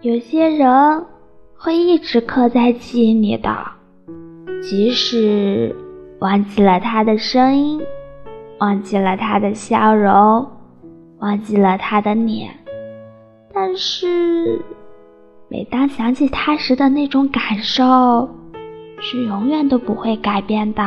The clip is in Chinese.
有些人会一直刻在记忆里的即使忘记了他的声音忘记了他的笑容忘记了他的脸但是每当想起他时的那种感受是永远都不会改变的。